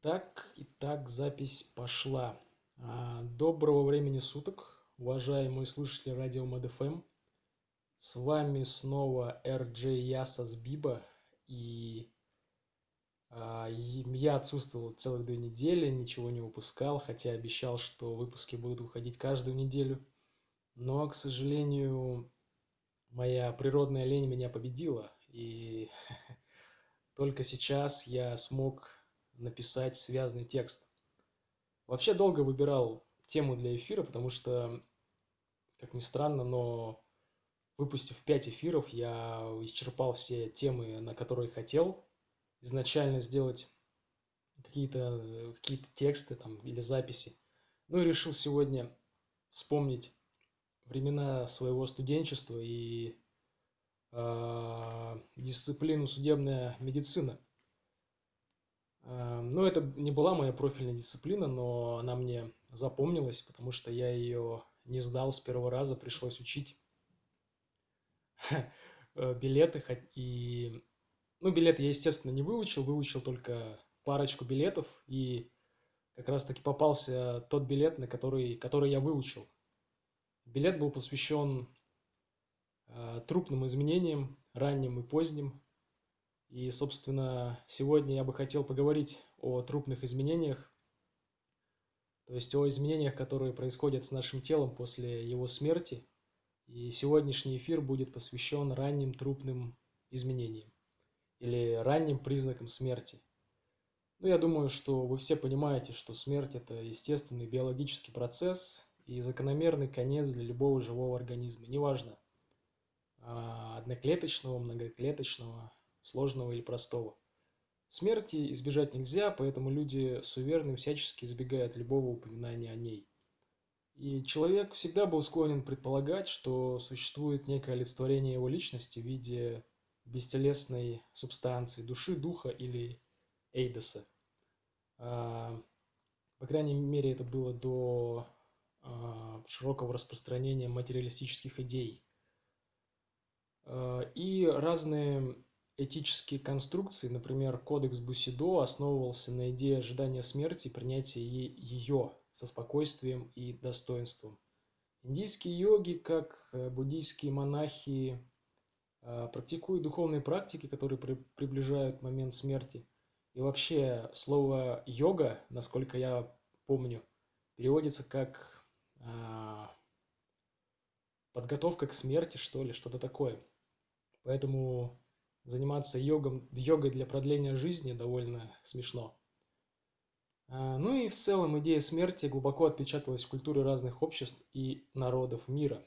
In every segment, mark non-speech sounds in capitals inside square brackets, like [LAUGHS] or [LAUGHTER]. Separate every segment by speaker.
Speaker 1: Итак, итак, запись пошла. А, Доброго времени суток, уважаемые слушатели радио МДФМ. С вами снова RJ Ясас Биба. И а, я отсутствовал целых две недели, ничего не выпускал, хотя обещал, что выпуски будут выходить каждую неделю. Но, к сожалению, моя природная лень меня победила. И [LAUGHS] только сейчас я смог написать связанный текст. Вообще долго выбирал тему для эфира, потому что, как ни странно, но выпустив 5 эфиров, я исчерпал все темы, на которые хотел изначально сделать какие-то какие тексты там или записи. Ну и решил сегодня вспомнить времена своего студенчества и э, дисциплину судебная медицина. Эм, ну, это не была моя профильная дисциплина, но она мне запомнилась, потому что я ее не сдал с первого раза, пришлось учить [LAUGHS] э, билеты. И, ну, билеты я, естественно, не выучил, выучил только парочку билетов, и как раз-таки попался тот билет, на который, который я выучил. Билет был посвящен э, трупным изменениям, ранним и поздним, и, собственно, сегодня я бы хотел поговорить о трупных изменениях, то есть о изменениях, которые происходят с нашим телом после его смерти. И сегодняшний эфир будет посвящен ранним трупным изменениям или ранним признакам смерти. Ну, я думаю, что вы все понимаете, что смерть – это естественный биологический процесс и закономерный конец для любого живого организма, неважно, а, одноклеточного, многоклеточного, сложного или простого. Смерти избежать нельзя, поэтому люди суеверны всячески избегают любого упоминания о ней. И человек всегда был склонен предполагать, что существует некое олицетворение его личности в виде бестелесной субстанции, души, духа или эйдоса. А, по крайней мере, это было до а, широкого распространения материалистических идей. А, и разные этические конструкции, например, кодекс Бусидо основывался на идее ожидания смерти и принятия ее со спокойствием и достоинством. Индийские йоги, как э, буддийские монахи, э, практикуют духовные практики, которые при, приближают момент смерти. И вообще слово йога, насколько я помню, переводится как э, подготовка к смерти, что ли, что-то такое. Поэтому заниматься йогом, йогой для продления жизни довольно смешно. А, ну и в целом идея смерти глубоко отпечаталась в культуре разных обществ и народов мира.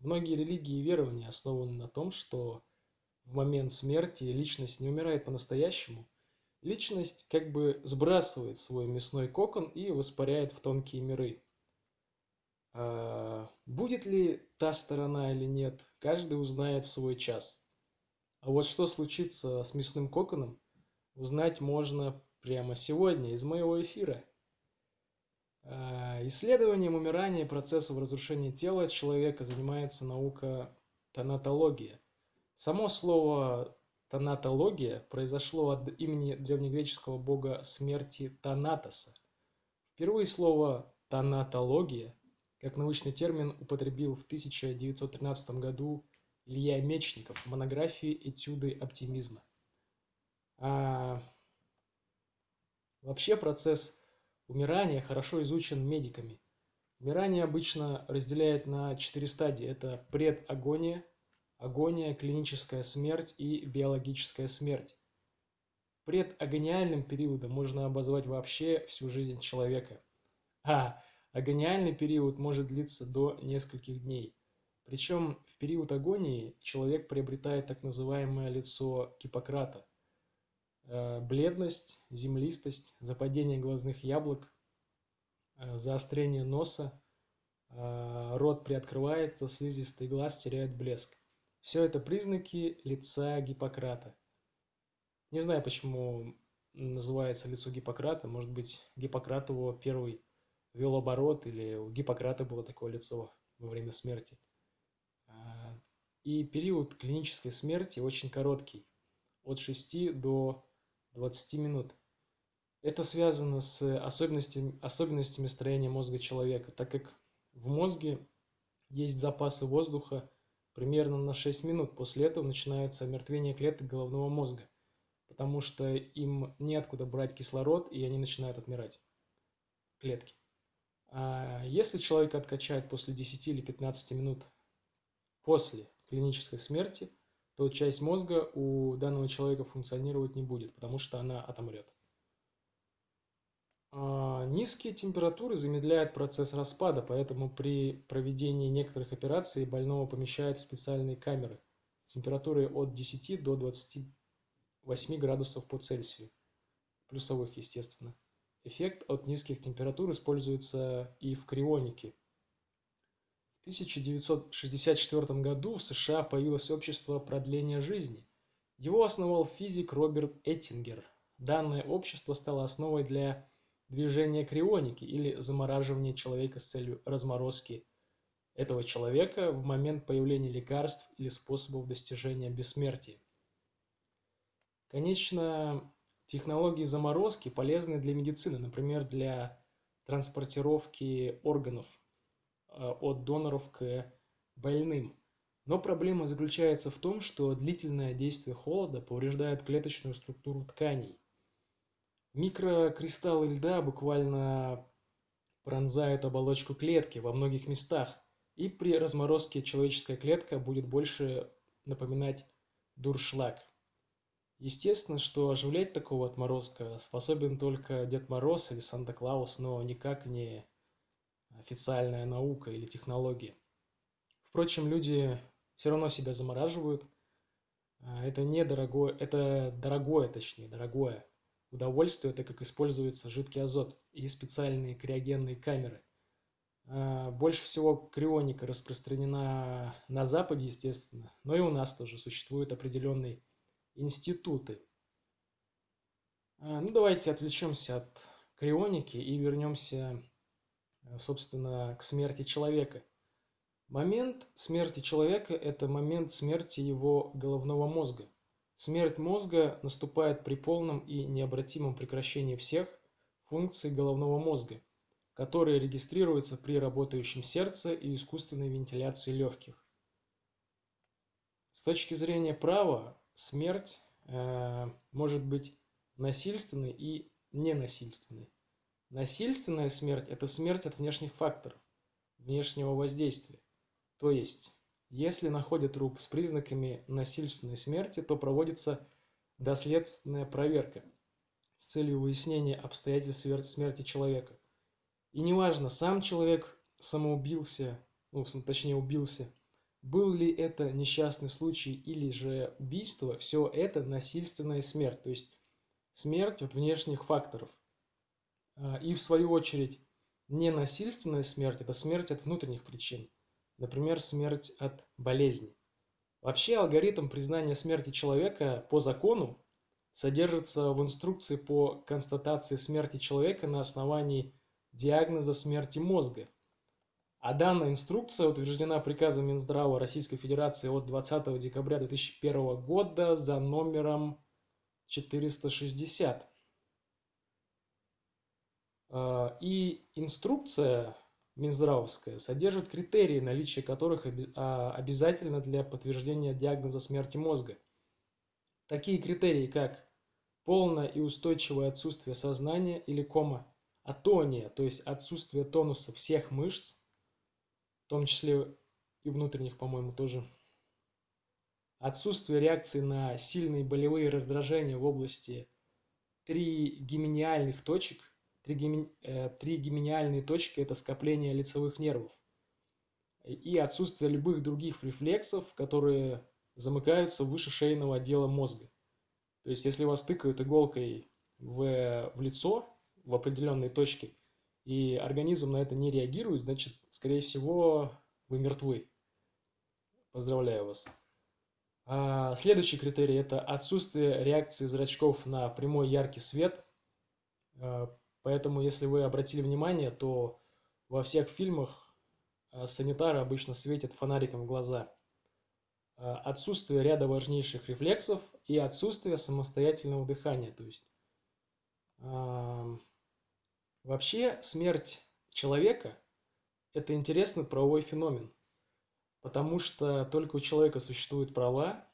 Speaker 1: Многие религии и верования основаны на том, что в момент смерти личность не умирает по-настоящему. Личность как бы сбрасывает свой мясной кокон и воспаряет в тонкие миры. А, будет ли та сторона или нет, каждый узнает в свой час – а вот что случится с мясным коконом, узнать можно прямо сегодня из моего эфира. А, исследованием умирания и процессов разрушения тела человека занимается наука тонатология. Само слово тонатология произошло от имени древнегреческого бога смерти Танатоса. Впервые слово тонатология как научный термин употребил в 1913 году Илья Мечников монографии «Этюды оптимизма». А, вообще процесс умирания хорошо изучен медиками. Умирание обычно разделяет на четыре стадии. Это предагония, агония, клиническая смерть и биологическая смерть. Предагониальным периодом можно обозвать вообще всю жизнь человека. А агониальный период может длиться до нескольких дней – причем в период агонии человек приобретает так называемое лицо Гиппократа. Э, бледность, землистость, западение глазных яблок, э, заострение носа, э, рот приоткрывается, слизистый глаз теряет блеск. Все это признаки лица Гиппократа. Не знаю, почему называется лицо Гиппократа. Может быть, Гиппократ его первый вел оборот, или у Гиппократа было такое лицо во время смерти. И период клинической смерти очень короткий, от 6 до 20 минут. Это связано с особенностями, особенностями строения мозга человека, так как в мозге есть запасы воздуха примерно на 6 минут. После этого начинается омертвение клеток головного мозга, потому что им неоткуда брать кислород, и они начинают отмирать, клетки. А если человека откачать после 10 или 15 минут после клинической смерти, то часть мозга у данного человека функционировать не будет, потому что она отомрет. А, низкие температуры замедляют процесс распада, поэтому при проведении некоторых операций больного помещают в специальные камеры с температурой от 10 до 28 градусов по Цельсию, плюсовых, естественно. Эффект от низких температур используется и в крионике. В 1964 году в США появилось общество продления жизни. Его основал физик Роберт Эттингер. Данное общество стало основой для движение крионики или замораживание человека с целью разморозки этого человека в момент появления лекарств или способов достижения бессмертия. Конечно, технологии заморозки полезны для медицины, например, для транспортировки органов от доноров к больным. Но проблема заключается в том, что длительное действие холода повреждает клеточную структуру тканей, Микрокристаллы льда буквально пронзают оболочку клетки во многих местах, и при разморозке человеческая клетка будет больше напоминать дуршлаг. Естественно, что оживлять такого отморозка способен только Дед Мороз или Санта-Клаус, но никак не официальная наука или технология. Впрочем, люди все равно себя замораживают. Это недорогое, это дорогое, точнее, дорогое удовольствие, это как используется жидкий азот и специальные криогенные камеры. А, больше всего крионика распространена на Западе, естественно, но и у нас тоже существуют определенные институты. А, ну, давайте отвлечемся от крионики и вернемся, собственно, к смерти человека. Момент смерти человека – это момент смерти его головного мозга. Смерть мозга наступает при полном и необратимом прекращении всех функций головного мозга, которые регистрируются при работающем сердце и искусственной вентиляции легких. С точки зрения права, смерть э, может быть насильственной и ненасильственной. Насильственная смерть – это смерть от внешних факторов, внешнего воздействия. То есть если находят труп с признаками насильственной смерти, то проводится доследственная проверка с целью выяснения обстоятельств смерти человека. И неважно, сам человек самоубился, ну, точнее убился, был ли это несчастный случай или же убийство, все это насильственная смерть, то есть смерть от внешних факторов. А, и в свою очередь, ненасильственная смерть – это смерть от внутренних причин – например, смерть от болезни. Вообще алгоритм признания смерти человека по закону содержится в инструкции по констатации смерти человека на основании диагноза смерти мозга. А данная инструкция утверждена приказом Минздрава Российской Федерации от 20 декабря 2001 года за номером 460. А, и инструкция Минздравовская содержит критерии, наличие которых а, обязательно для подтверждения диагноза смерти мозга. Такие критерии, как полное и устойчивое отсутствие сознания или кома, атония, то есть отсутствие тонуса всех мышц, в том числе и внутренних, по-моему, тоже, отсутствие реакции на сильные болевые раздражения в области тригеминиальных точек – Э, тригеминиальные точки – это скопление лицевых нервов. И отсутствие любых других рефлексов, которые замыкаются выше шейного отдела мозга. То есть, если вас тыкают иголкой в, в лицо, в определенной точке, и организм на это не реагирует, значит, скорее всего, вы мертвы. Поздравляю вас. А следующий критерий – это отсутствие реакции зрачков на прямой яркий свет, а, Поэтому, если вы обратили внимание, то во всех фильмах э, санитары обычно светят фонариком в глаза. Э, отсутствие ряда важнейших рефлексов и отсутствие самостоятельного дыхания. То есть Вообще смерть человека – это интересный правовой феномен, потому что только у человека существуют права,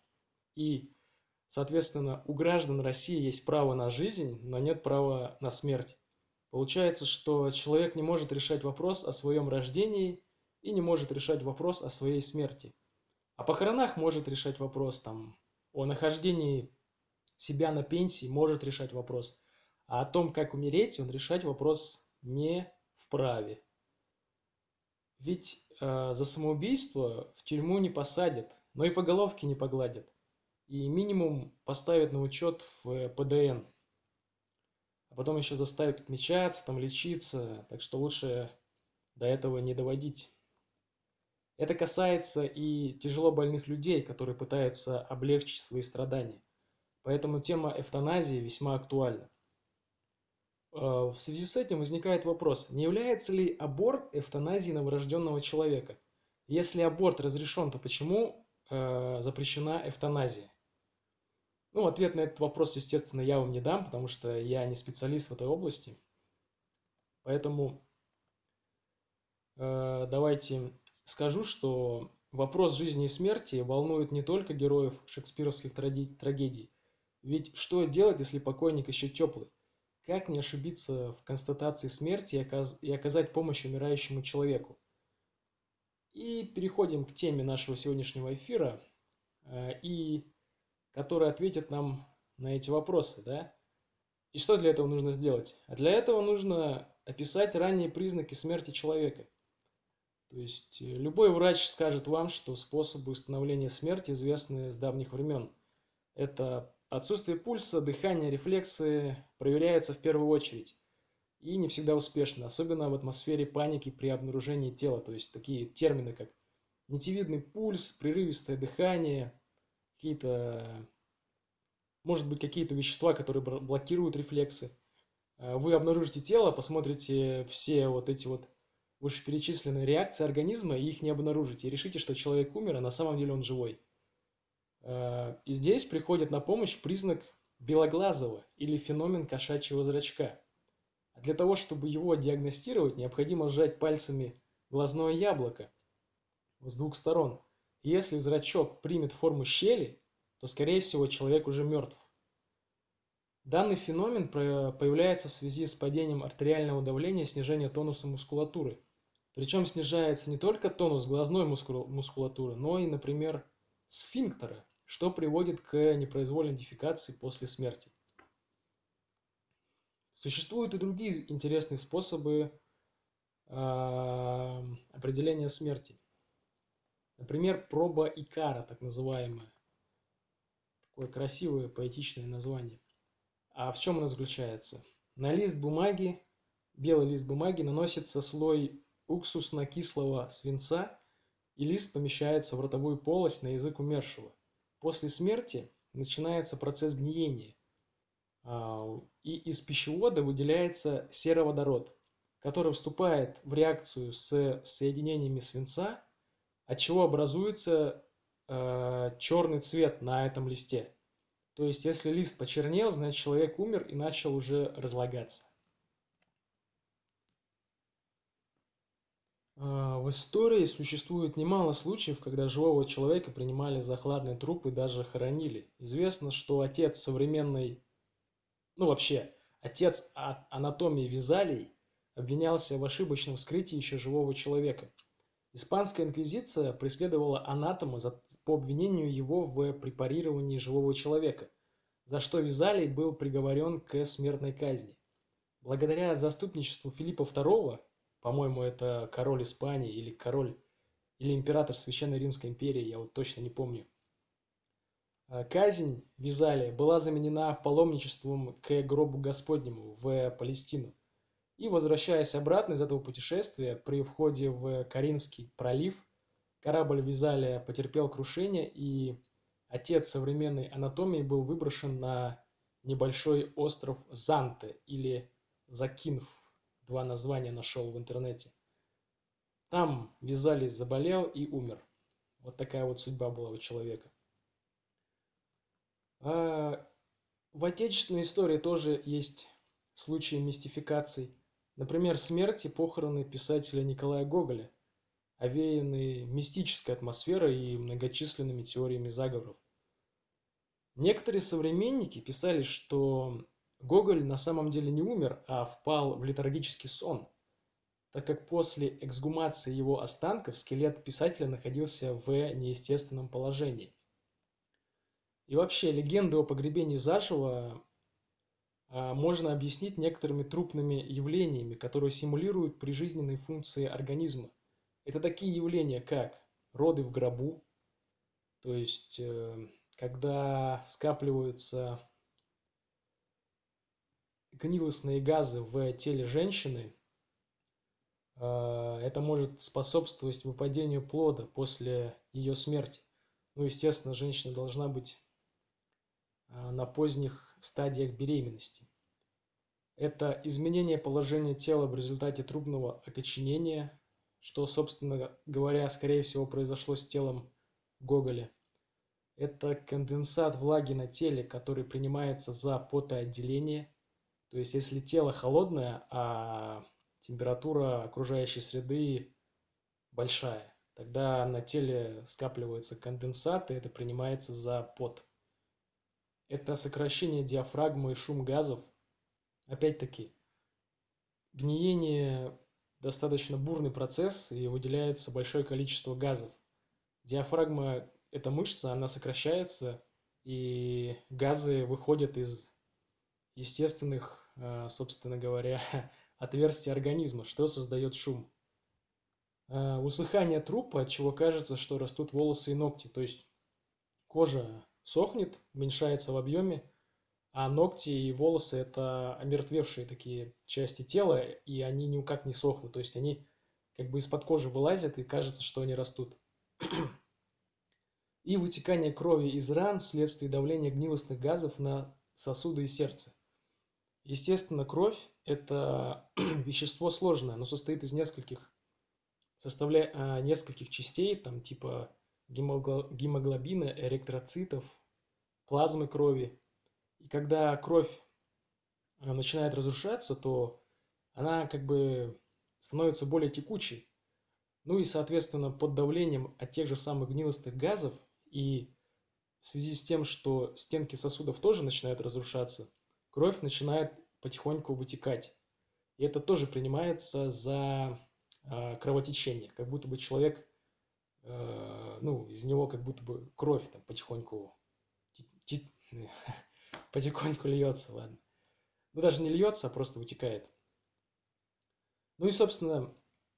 Speaker 1: и, соответственно, у граждан России есть право на жизнь, но нет права на смерть. Получается, что человек не может решать вопрос о своем рождении и не может решать вопрос о своей смерти. О похоронах может решать вопрос, там, о нахождении себя на пенсии может решать вопрос. А о том, как умереть, он решать вопрос не вправе. Ведь э, за самоубийство в тюрьму не посадят, но и по головке не погладят. И минимум поставят на учет в ПДН. А потом еще заставят отмечаться, там лечиться. Так что лучше до этого не доводить. Это касается и тяжело больных людей, которые пытаются облегчить свои страдания. Поэтому тема эвтаназии весьма актуальна. Э, в связи с этим возникает вопрос, не является ли аборт эвтаназией новорожденного человека? Если аборт разрешен, то почему э, запрещена эвтаназия? Ну, ответ на этот вопрос, естественно, я вам не дам, потому что я не специалист в этой области. Поэтому э, давайте скажу, что вопрос жизни и смерти волнует не только героев шекспировских трагедий. Ведь что делать, если покойник еще теплый? Как не ошибиться в констатации смерти и оказать помощь умирающему человеку? И переходим к теме нашего сегодняшнего эфира, э, и который ответит нам на эти вопросы, да? И что для этого нужно сделать? А для этого нужно описать ранние признаки смерти человека. То есть э, любой врач скажет вам, что способы установления смерти известны с давних времен. Это Отсутствие пульса, дыхания, рефлексы проверяются в первую очередь. И не всегда успешно, особенно в атмосфере паники при обнаружении тела. То есть такие термины, как нитевидный пульс, прерывистое дыхание, какие-то, может быть, какие-то вещества, которые блокируют рефлексы. А, вы обнаружите тело, посмотрите все вот эти вот вышеперечисленные реакции организма и их не обнаружите. И решите, что человек умер, а на самом деле он живой. Э, и здесь приходит на помощь признак белоглазого или феномен кошачьего зрачка. Для того, чтобы его диагностировать, необходимо сжать пальцами глазное яблоко с двух сторон. Если зрачок примет форму щели, то, скорее всего, человек уже мертв. Данный феномен появляется в связи с падением артериального давления и снижением тонуса мускулатуры. Причем снижается не только тонус глазной мускулатуры, но и, например, сфинктера, что приводит к непроизвольной дефекации после смерти. Существуют и другие интересные способы э, определения смерти. Например, проба Икара, так называемая. Такое красивое поэтичное название. А в чем она заключается? На лист бумаги, белый лист бумаги наносится слой уксусно-кислого свинца, и лист помещается в ротовую полость на язык умершего. После смерти начинается процесс гниения, а, и из пищевода выделяется сероводород, который вступает в реакцию с соединениями свинца, от чего образуется а, черный цвет на этом листе. То есть, если лист почернел, значит человек умер и начал уже разлагаться. А, в истории существует немало случаев, когда живого человека принимали за хладный труп и даже хоронили. Известно, что отец современной, ну вообще, отец анатомии Визалий обвинялся в ошибочном вскрытии еще живого человека. Испанская инквизиция преследовала анатома за, по обвинению его в препарировании живого человека, за что Визалий был приговорен к смертной казни. Благодаря заступничеству Филиппа II по-моему, это король Испании или король или император Священной Римской империи, я вот точно не помню. А, казнь Визалия была заменена паломничеством к гробу Господнему в Палестину. И возвращаясь обратно из этого путешествия, при входе в Каримский пролив, корабль Визалия потерпел крушение, и отец современной анатомии был выброшен на небольшой остров Занте или Закинф два названия нашел в интернете. Там Визалий заболел и умер. Вот такая вот судьба была у человека. А в отечественной истории тоже есть в случае мистификаций. Например, смерть и похороны писателя Николая Гоголя, овеянные мистической атмосферой и многочисленными теориями заговоров. Некоторые современники писали, что Гоголь на самом деле не умер, а впал в летаргический сон, так как после эксгумации его останков скелет писателя находился в неестественном положении. И вообще, легенды о погребении заживо можно объяснить некоторыми трупными явлениями, которые симулируют прижизненные функции организма. Это такие явления, как роды в гробу, то есть э, когда скапливаются гнилостные газы в теле женщины, э, это может способствовать выпадению плода после ее смерти. Ну, естественно, женщина должна быть э, на поздних стадиях беременности. Это изменение положения тела в результате трубного окоченения, что, собственно говоря, скорее всего, произошло с телом Гоголя. Это конденсат влаги на теле, который принимается за потоотделение. То есть, если тело холодное, а температура окружающей среды большая, тогда на теле скапливается конденсат, и это принимается за пот. Это сокращение диафрагмы и шум газов. Опять-таки, гниение достаточно бурный процесс и выделяется большое количество газов. Диафрагма – это мышца, она сокращается, и газы выходят из естественных, э, собственно говоря, [LAUGHS] отверстий организма, что создает шум. Э, усыхание трупа, от чего кажется, что растут волосы и ногти, то есть кожа сохнет, уменьшается в объеме, а ногти и волосы – это омертвевшие такие части тела, и они никак не сохнут. То есть они как бы из-под кожи вылазят, и кажется, что они растут. И вытекание крови из ран вследствие давления гнилостных газов на сосуды и сердце. Естественно, кровь – это [CLEARS THROAT] вещество сложное, оно состоит из нескольких, составля... А, нескольких частей, там типа гемоглобина, эритроцитов, плазмы крови – и когда кровь э, начинает разрушаться, то она как бы становится более текучей. Ну и, соответственно, под давлением от тех же самых гнилостных газов и в связи с тем, что стенки сосудов тоже начинают разрушаться, кровь начинает потихоньку вытекать. И это тоже принимается за э, кровотечение, как будто бы человек, э, ну, из него как будто бы кровь там потихоньку [LAUGHS] потихоньку льется, ладно. Ну, даже не льется, а просто вытекает. Ну и, собственно,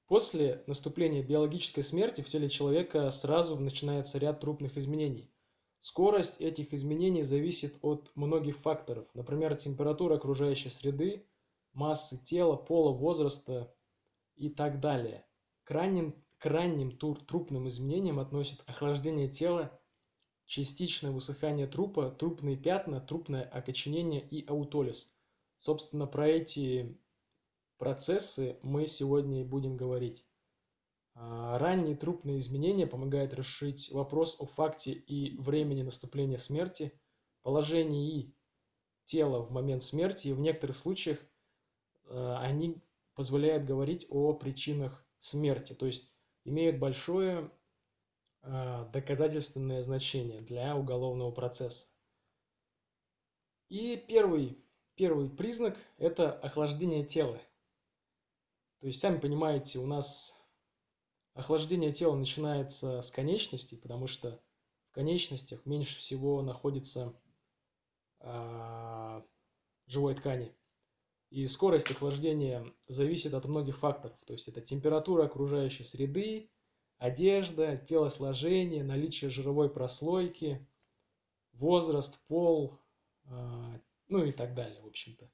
Speaker 1: после наступления биологической смерти в теле человека сразу начинается ряд трупных изменений. Скорость этих изменений зависит от многих факторов, например, температуры окружающей среды, массы тела, пола, возраста и так далее. К ранним, к ранним трупным изменениям относят охлаждение тела, частичное высыхание трупа, трупные пятна, трупное окоченение и аутолиз. Собственно, про эти процессы мы сегодня и будем говорить. А, ранние трупные изменения помогают решить вопрос о факте и времени наступления смерти, положении тела в момент смерти, и в некоторых случаях а, они позволяют говорить о причинах смерти, то есть имеют большое доказательственное значение для уголовного процесса. И первый, первый признак – это охлаждение тела. То есть, сами понимаете, у нас охлаждение тела начинается с конечностей, потому что в конечностях меньше всего находится э, живой ткани. И скорость охлаждения зависит от многих факторов. То есть это температура окружающей среды, одежда, телосложение, наличие жировой прослойки, возраст, пол, а, ну и так далее, в общем-то.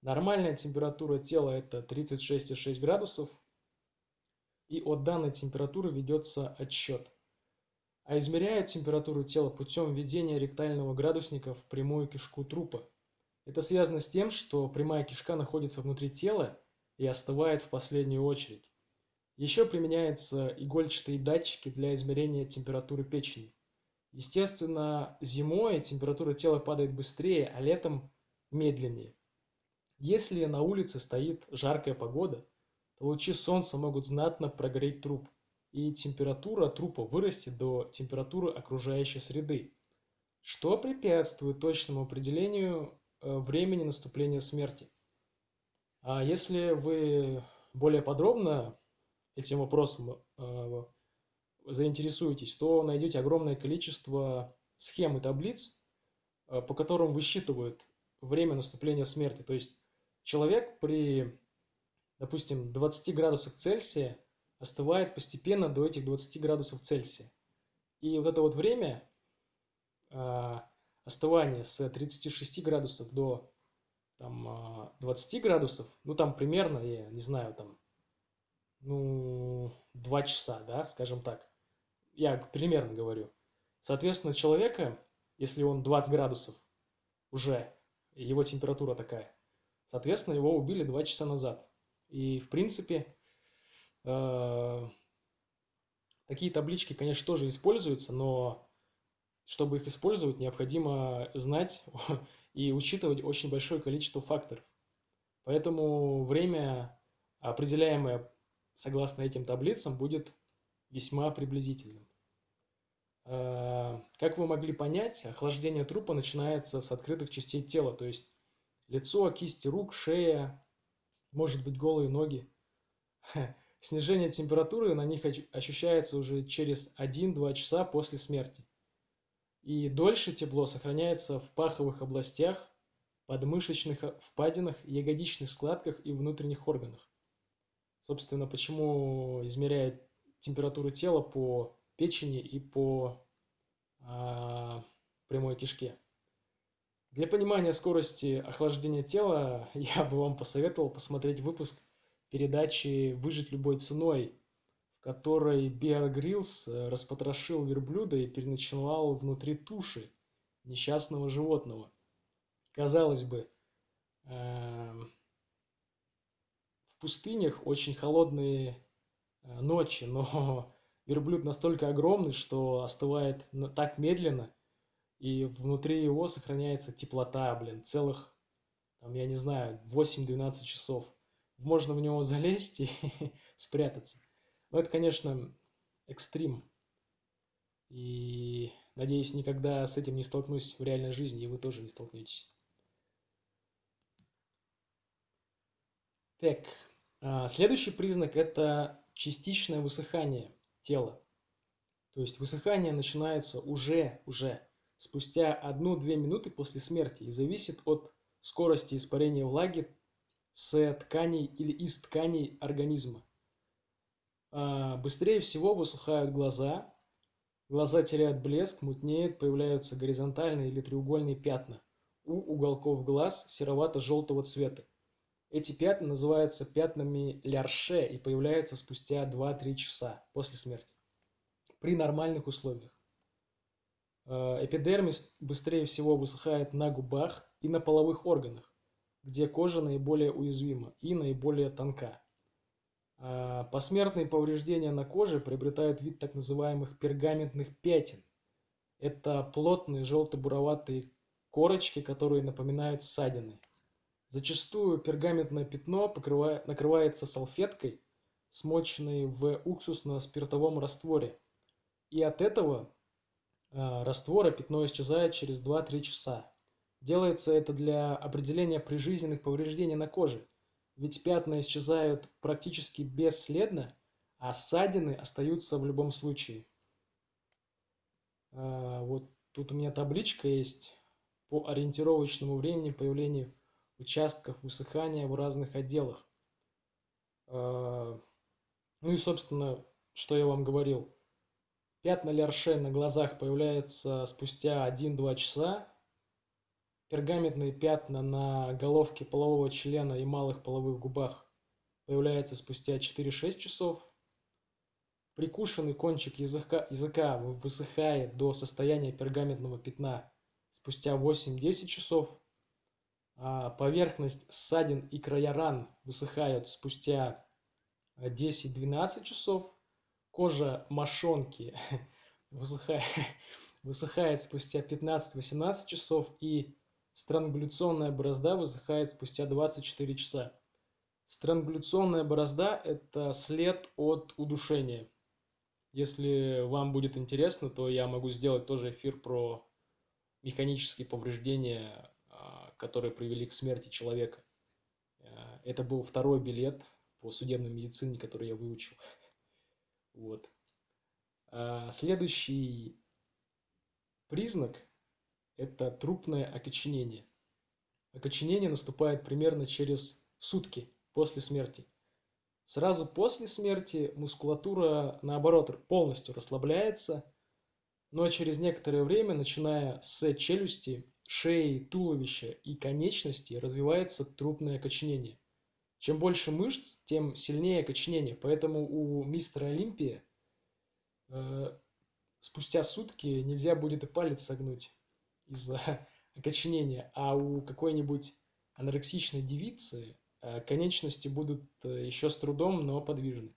Speaker 1: Нормальная температура тела это 36,6 градусов, и от данной температуры ведется отсчет. А измеряют температуру тела путем введения ректального градусника в прямую кишку трупа. Это связано с тем, что прямая кишка находится внутри тела и остывает в последнюю очередь. Еще применяются игольчатые датчики для измерения температуры печени. Естественно, зимой температура тела падает быстрее, а летом медленнее. Если на улице стоит жаркая погода, то лучи солнца могут знатно прогреть труп, и температура трупа вырастет до температуры окружающей среды, что препятствует точному определению э, времени наступления смерти. А если вы более подробно этим вопросом э, заинтересуетесь, то найдете огромное количество схем и таблиц, э, по которым высчитывают время наступления смерти. То есть человек при, допустим, 20 градусах Цельсия остывает постепенно до этих 20 градусов Цельсия. И вот это вот время э, остывания с 36 градусов до там, 20 градусов, ну там примерно, я не знаю, там, ну, 2 часа, да, скажем так я примерно говорю. Соответственно, человека, если он 20 градусов уже, его температура такая, соответственно, его убили 2 часа назад. И, в принципе, э, такие таблички, конечно, тоже используются, но чтобы их использовать, необходимо знать [LAUGHS] и учитывать очень большое количество факторов. Поэтому время, определяемое согласно этим таблицам, будет весьма приблизительным. Э, как вы могли понять, охлаждение трупа начинается с открытых частей тела, то есть лицо, кисти рук, шея, может быть голые ноги. [LAUGHS] Снижение температуры на них ощущается уже через 1-2 часа после смерти. И дольше тепло сохраняется в паховых областях, подмышечных впадинах, ягодичных складках и внутренних органах. Собственно, почему измеряют температуру тела по печени и по а, прямой кишке. Для понимания скорости охлаждения тела [LAUGHS] я бы вам посоветовал посмотреть выпуск передачи «Выжить любой ценой», в которой Беар Гриллс э, распотрошил верблюда и переночевал внутри туши несчастного животного. Казалось бы, в пустынях очень холодные Э, ночи, но [LAUGHS] верблюд настолько огромный, что остывает так медленно, и внутри его сохраняется теплота, блин, целых, там, я не знаю, 8-12 часов. Можно в него [LAUGHS] залезть и [LAUGHS] спрятаться. Но это, конечно, экстрим. И надеюсь, никогда с этим не столкнусь в реальной жизни, и вы тоже не столкнетесь. Так, следующий признак – это частичное высыхание тела. То есть высыхание начинается уже, уже спустя 1-2 минуты после смерти и зависит от скорости испарения влаги с тканей или из тканей организма. А, быстрее всего высыхают глаза, глаза теряют блеск, мутнеют, появляются горизонтальные или треугольные пятна у уголков глаз серовато-желтого цвета. Эти пятна называются пятнами Лярше и появляются спустя 2-3 часа после смерти при нормальных условиях. Э, эпидермис быстрее всего высыхает на губах и на половых органах, где кожа наиболее уязвима и наиболее тонка. Э, посмертные повреждения на коже приобретают вид так называемых пергаментных пятен. Это плотные желто-буроватые корочки, которые напоминают ссадины. Зачастую пергаментное пятно покрывает, накрывается салфеткой, смоченной в уксусно-спиртовом растворе. И от этого э, раствора пятно исчезает через 2-3 часа. Делается это для определения прижизненных повреждений на коже. Ведь пятна исчезают практически бесследно, а ссадины остаются в любом случае. Э, вот тут у меня табличка есть по ориентировочному времени появления участках высыхания в разных отделах. А, ну и, собственно, что я вам говорил. Пятна лярше на глазах появляются спустя 1-2 часа. Пергаментные пятна на головке полового члена и малых половых губах появляются спустя 4-6 часов. Прикушенный кончик языка, языка высыхает до состояния пергаментного пятна спустя 8-10 часов. А, поверхность ссадин и края ран высыхают спустя 10-12 часов. Кожа мошонки [LAUGHS] высыхает, [LAUGHS] высыхает спустя 15-18 часов. И Странгуляционная борозда высыхает спустя 24 часа. Странгуляционная борозда – это след от удушения. Если вам будет интересно, то я могу сделать тоже эфир про механические повреждения, которые привели к смерти человека. А, это был второй билет по судебной медицине, который я выучил. Вот. А, следующий признак – это трупное окоченение. Окоченение наступает примерно через сутки после смерти. Сразу после смерти мускулатура, наоборот, полностью расслабляется, но через некоторое время, начиная с челюсти, шеи, туловища и конечностей, развивается трупное окоченение. Чем больше мышц, тем сильнее окоченение. Поэтому у мистера Олимпия э, спустя сутки нельзя будет и палец согнуть из-за [LAUGHS] окоченения. А у какой-нибудь анорексичной девицы э, конечности будут э, еще с трудом, но подвижны.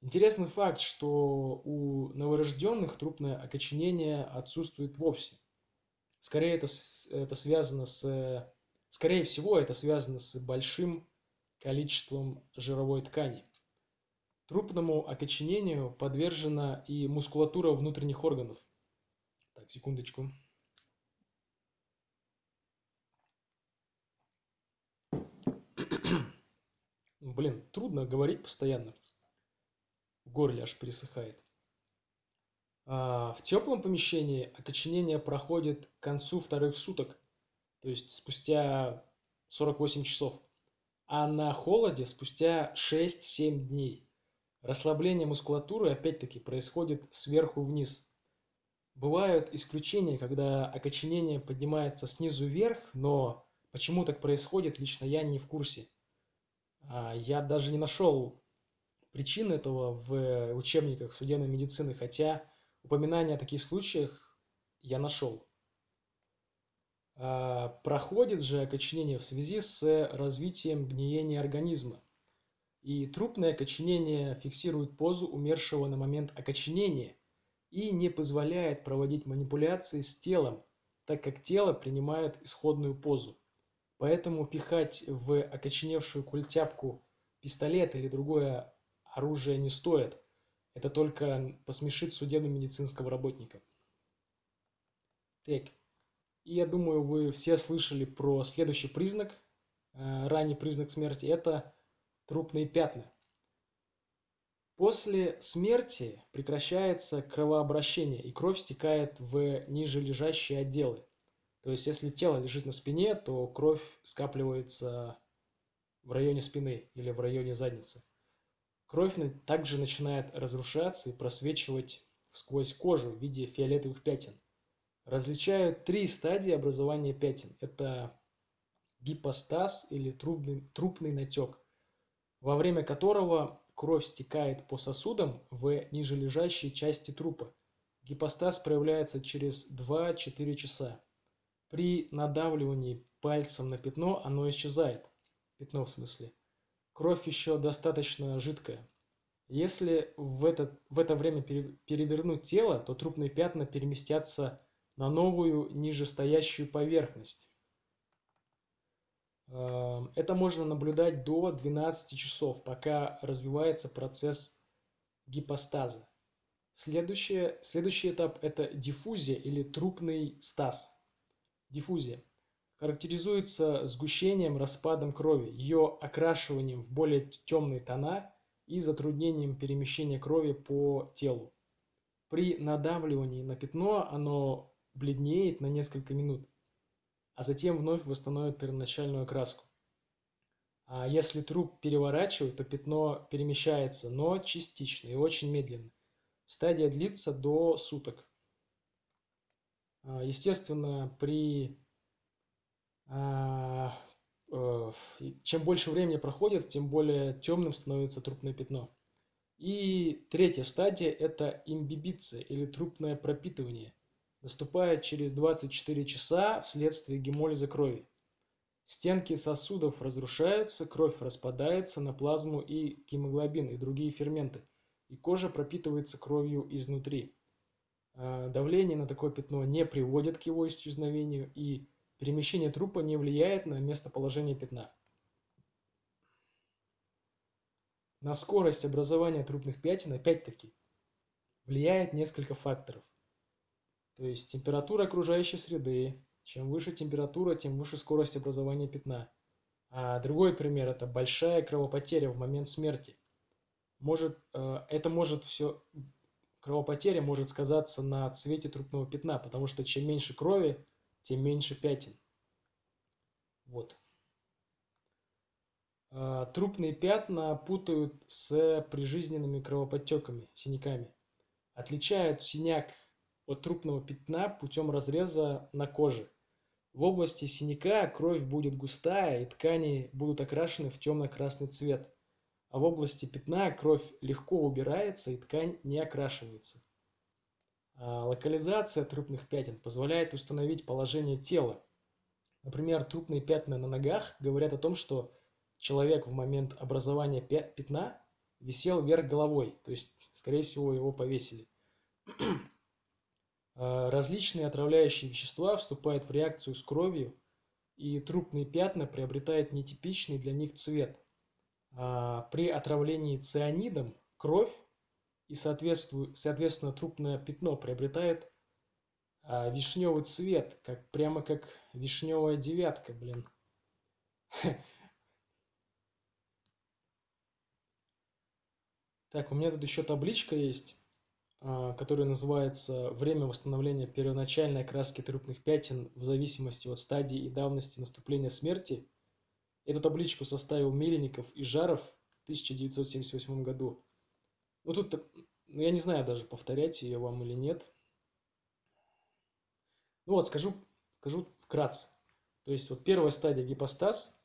Speaker 1: Интересный факт, что у новорожденных трупное окоченение отсутствует вовсе. Скорее это, это связано с, скорее всего, это связано с большим количеством жировой ткани. Трупному окоченению подвержена и мускулатура внутренних органов. Так, секундочку. Блин, трудно говорить постоянно. В горле аж пересыхает. А в теплом помещении окоченение проходит к концу вторых суток, то есть спустя 48 часов а на холоде спустя 6-7 дней. Расслабление мускулатуры опять-таки происходит сверху вниз. Бывают исключения, когда окоченение поднимается снизу вверх, но почему так происходит, лично я не в курсе. А, я даже не нашел причин этого в учебниках судебной медицины, хотя упоминания о таких случаях я нашел. А, проходит же окоченение в связи с развитием гниения организма. И трупное окоченение фиксирует позу умершего на момент окоченения и не позволяет проводить манипуляции с телом, так как тело принимает исходную позу. Поэтому пихать в окоченевшую культяпку пистолет или другое оружие не стоит. Это только посмешит судебно-медицинского работника. Так, и я думаю, вы все слышали про следующий признак, э, ранний признак смерти, это трупные пятна. После смерти прекращается кровообращение, и кровь стекает в ниже лежащие отделы. То есть, если тело лежит на спине, то кровь скапливается в районе спины или в районе задницы. Кровь также начинает разрушаться и просвечивать сквозь кожу в виде фиолетовых пятен различают три стадии образования пятен. Это гипостаз или трубный, трупный натек, во время которого кровь стекает по сосудам в нижележащей части трупа. Гипостаз проявляется через 2-4 часа. При надавливании пальцем на пятно оно исчезает. Пятно в смысле. Кровь еще достаточно жидкая. Если в это, в это время перевернуть тело, то трупные пятна переместятся на новую нижестоящую поверхность. Эм, это можно наблюдать до 12 часов, пока развивается процесс гипостаза. Следующее, следующий этап – это диффузия или трупный стаз. Диффузия характеризуется сгущением, распадом крови, ее окрашиванием в более темные тона и затруднением перемещения крови по телу. При надавливании на пятно оно бледнеет на несколько минут, а затем вновь восстановит первоначальную окраску. А если труп переворачивать, то пятно перемещается, но частично и очень медленно. Стадия длится до суток. А, естественно, при чем больше времени проходит, тем более темным становится трупное пятно. И третья стадия – это имбибиция или трупное пропитывание – наступает через 24 часа вследствие гемолиза крови. Стенки сосудов разрушаются, кровь распадается на плазму и гемоглобин и другие ферменты, и кожа пропитывается кровью изнутри. А, давление на такое пятно не приводит к его исчезновению, и перемещение трупа не влияет на местоположение пятна. На скорость образования трупных пятен, опять-таки, влияет несколько факторов. То есть температура окружающей среды. Чем выше температура, тем выше скорость образования пятна. А другой пример – это большая кровопотеря в момент смерти. Может, э, это может все, кровопотеря может сказаться на цвете трупного пятна, потому что чем меньше крови, тем меньше пятен. Вот. А, трупные пятна путают с прижизненными кровоподтеками, синяками. Отличают синяк от трупного пятна путем разреза на коже. В области синяка кровь будет густая и ткани будут окрашены в темно-красный цвет, а в области пятна кровь легко убирается и ткань не окрашивается. А локализация трупных пятен позволяет установить положение тела. Например, трупные пятна на ногах говорят о том, что человек в момент образования пятна висел вверх головой, то есть, скорее всего, его повесили. А, различные отравляющие вещества вступают в реакцию с кровью, и трупные пятна приобретают нетипичный для них цвет. А, при отравлении цианидом кровь и, соответственно, трупное пятно приобретает а, вишневый цвет, как, прямо как вишневая девятка, блин. Так, у меня тут еще табличка есть, а, которая называется «Время восстановления первоначальной окраски трупных пятен в зависимости от стадии и давности наступления смерти». Эту табличку составил Мельников и Жаров в 1978 году. Ну тут, ну, я не знаю даже, повторять ее вам или нет. Ну вот, скажу, скажу вкратце. То есть вот первая стадия гипостаз.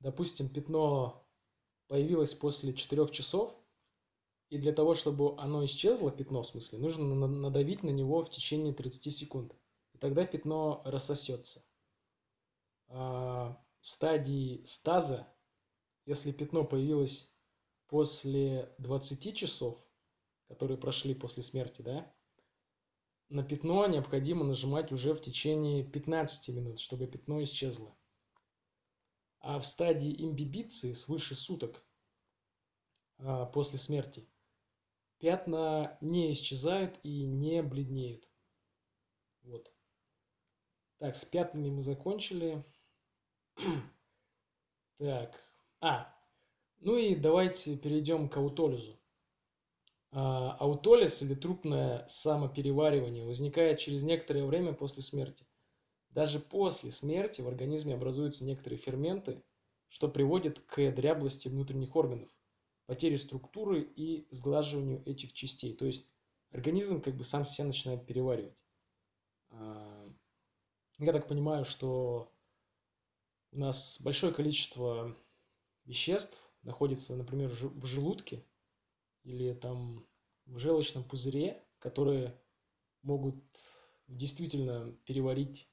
Speaker 1: Допустим, пятно появилось после 4 часов, и для того, чтобы оно исчезло, пятно в смысле, нужно надавить на него в течение 30 секунд. И тогда пятно рассосется. А в стадии стаза, если пятно появилось после 20 часов, которые прошли после смерти, да, на пятно необходимо нажимать уже в течение 15 минут, чтобы пятно исчезло а в стадии имбибиции свыше суток а, после смерти пятна не исчезают и не бледнеют. Вот. Так, с пятнами мы закончили. [CLEARS THROAT] так, а, ну и давайте перейдем к аутолизу. А, аутолиз или трупное самопереваривание возникает через некоторое время после смерти. Даже после смерти в организме образуются некоторые ферменты, что приводит к дряблости внутренних органов, потере структуры и сглаживанию этих частей. То есть организм как бы сам себя начинает переваривать. А, я так понимаю, что у нас большое количество веществ находится, например, в желудке или там в желчном пузыре, которые могут действительно переварить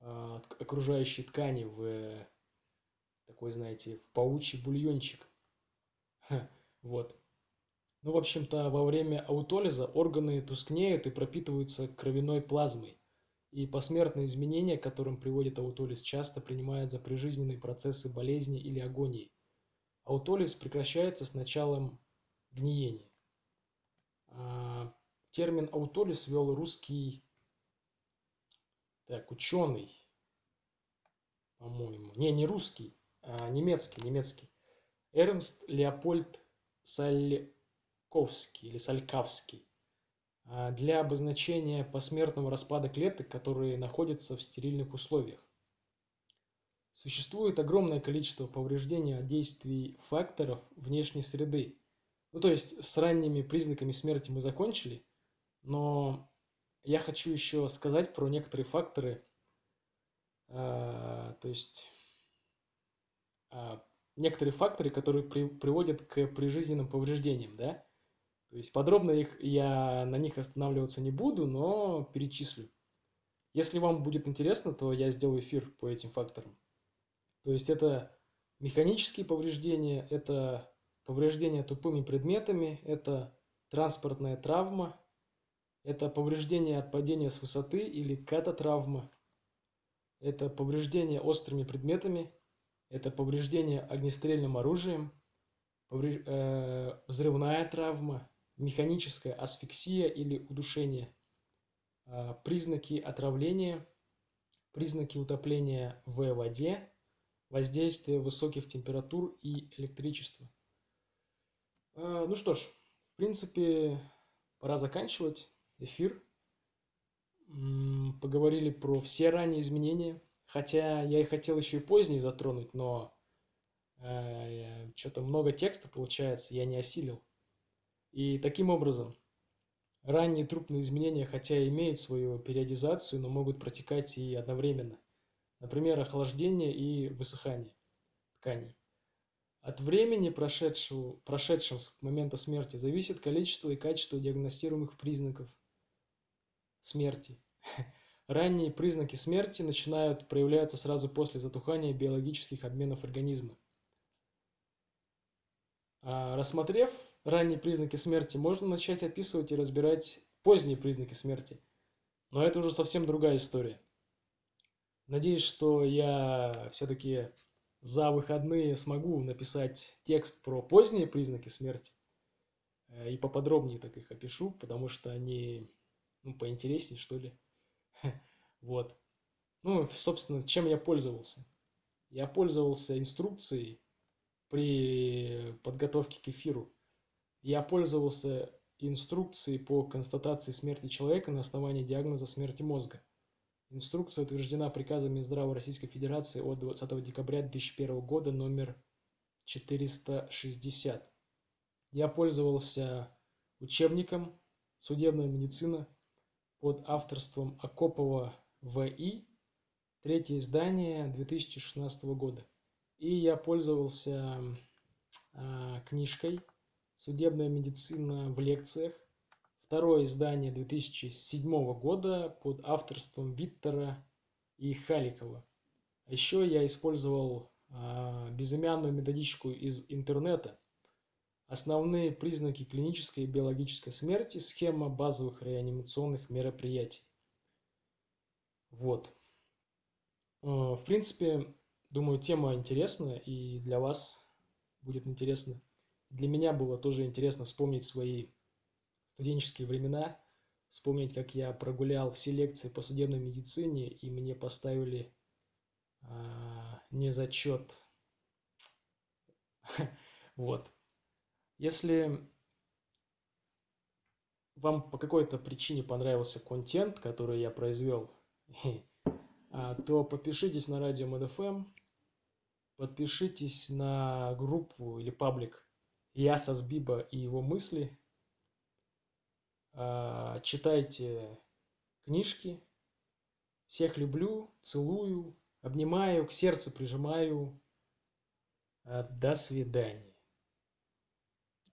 Speaker 1: а, окружающей ткани в такой, знаете, в паучий бульончик. Вот. Ну, в общем-то, во время аутолиза органы тускнеют и пропитываются кровяной плазмой. И посмертные изменения, к которым приводит аутолиз, часто принимают за прижизненные процессы болезни или агонии. Аутолиз прекращается с началом гниения. А, термин аутолиз ввел русский так, ученый, по-моему. Не, не русский, а немецкий, немецкий. Эрнст Леопольд Сальковский или Салькавский а, для обозначения посмертного распада клеток, которые находятся в стерильных условиях. Существует огромное количество повреждений от действий факторов внешней среды. Ну, то есть с ранними признаками смерти мы закончили, но я хочу еще сказать про некоторые факторы, а, то есть а, некоторые факторы, которые при, приводят к прижизненным повреждениям, да. То есть подробно их я на них останавливаться не буду, но перечислю. Если вам будет интересно, то я сделаю эфир по этим факторам. То есть это механические повреждения, это повреждения тупыми предметами, это транспортная травма, это повреждение от падения с высоты или кататравма. это повреждение острыми предметами, это повреждение огнестрельным оружием, повреж... э, взрывная травма, механическая асфиксия или удушение, э, признаки отравления, признаки утопления в воде, воздействие высоких температур и электричества. Э, ну что ж, в принципе, пора заканчивать эфир поговорили про все ранние изменения. Хотя я и хотел еще и поздние затронуть, но э, что-то много текста получается, я не осилил. И таким образом, ранние трупные изменения, хотя имеют свою периодизацию, но могут протекать и одновременно. Например, охлаждение и высыхание тканей. От времени, прошедшего, прошедшего с момента смерти, зависит количество и качество диагностируемых признаков смерти. [LAUGHS] Ранние признаки смерти начинают проявляться сразу после затухания биологических обменов организма. А рассмотрев ранние признаки смерти, можно начать описывать и разбирать поздние признаки смерти. Но это уже совсем другая история. Надеюсь, что я все-таки за выходные смогу написать текст про поздние признаки смерти. Э, и поподробнее так их опишу, потому что они ну, поинтереснее, что ли. Вот. Ну, собственно, чем я пользовался? Я пользовался инструкцией при подготовке к эфиру. Я пользовался инструкцией по констатации смерти человека на основании диагноза смерти мозга. Инструкция утверждена приказом Минздрава Российской Федерации от 20 декабря 2001 года номер 460. Я пользовался учебником «Судебная медицина» под авторством Акопова В.И. Третье издание 2016 года. И я пользовался э, книжкой «Судебная медицина в лекциях». Второе издание 2007 года под авторством Виттера и Халикова. А еще я использовал э, безымянную методичку из интернета Основные признаки клинической и биологической смерти, схема базовых реанимационных мероприятий. Вот. Э, в принципе, думаю, тема интересная и для вас будет интересно. Для меня было тоже интересно вспомнить свои студенческие времена, вспомнить, как я прогулял все лекции по судебной медицине, и мне поставили а, не зачет. [LAUGHS] Вот. Если вам по какой-то причине понравился контент, который я произвел, [LAUGHS] а, то подпишитесь на радио МДФМ, подпишитесь на группу или паблик Ясас Биба и его мысли, читайте книжки, всех люблю, целую, обнимаю, к сердцу прижимаю. А, до свидания.